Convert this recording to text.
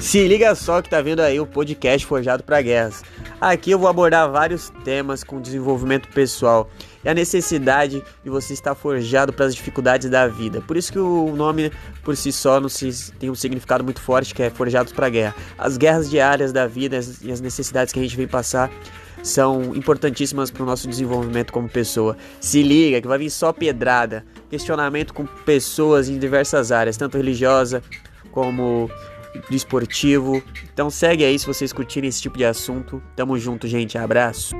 Se liga só que tá vendo aí o podcast Forjado para Guerras. Aqui eu vou abordar vários temas com desenvolvimento pessoal e a necessidade de você estar forjado para as dificuldades da vida. Por isso que o nome por si só não se, tem um significado muito forte que é Forjados para Guerra. As guerras diárias da vida e as necessidades que a gente vem passar são importantíssimas para o nosso desenvolvimento como pessoa. Se liga que vai vir só pedrada, questionamento com pessoas em diversas áreas, tanto religiosa como do esportivo. Então segue aí se vocês curtirem esse tipo de assunto. Tamo junto, gente. Abraço.